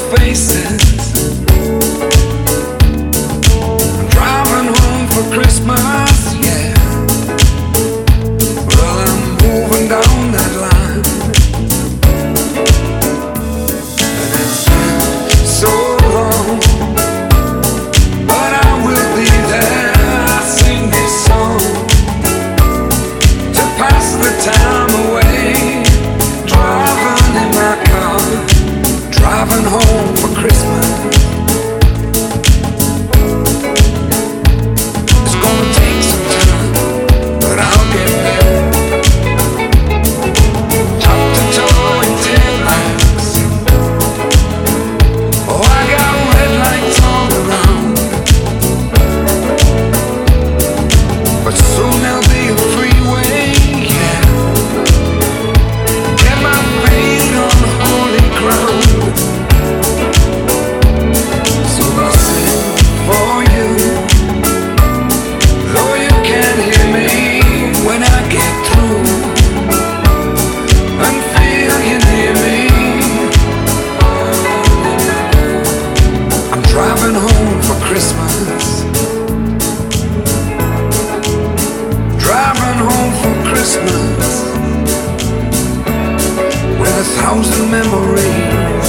faces. Christmas with a thousand memories.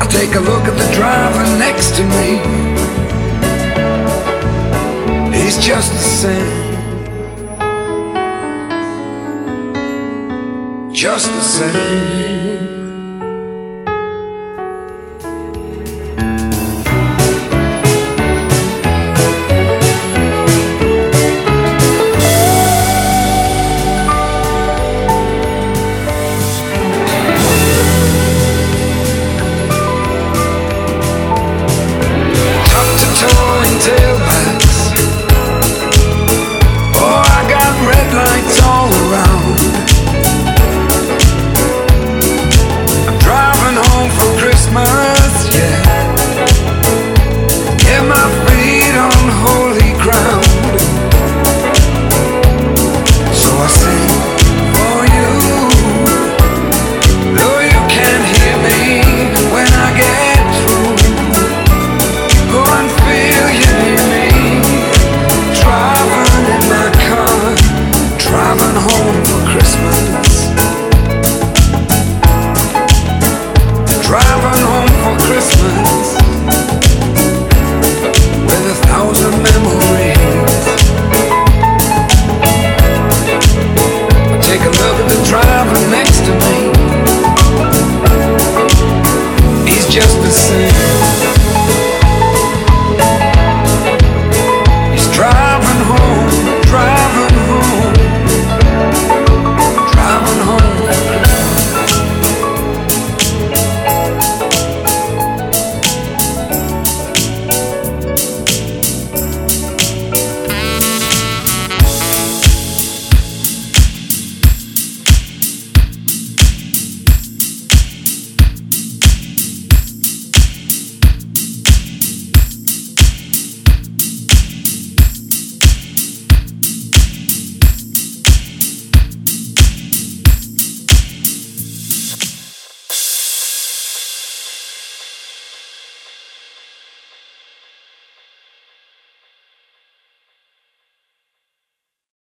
I take a look at the driver next to me. He's just the same. Just the same.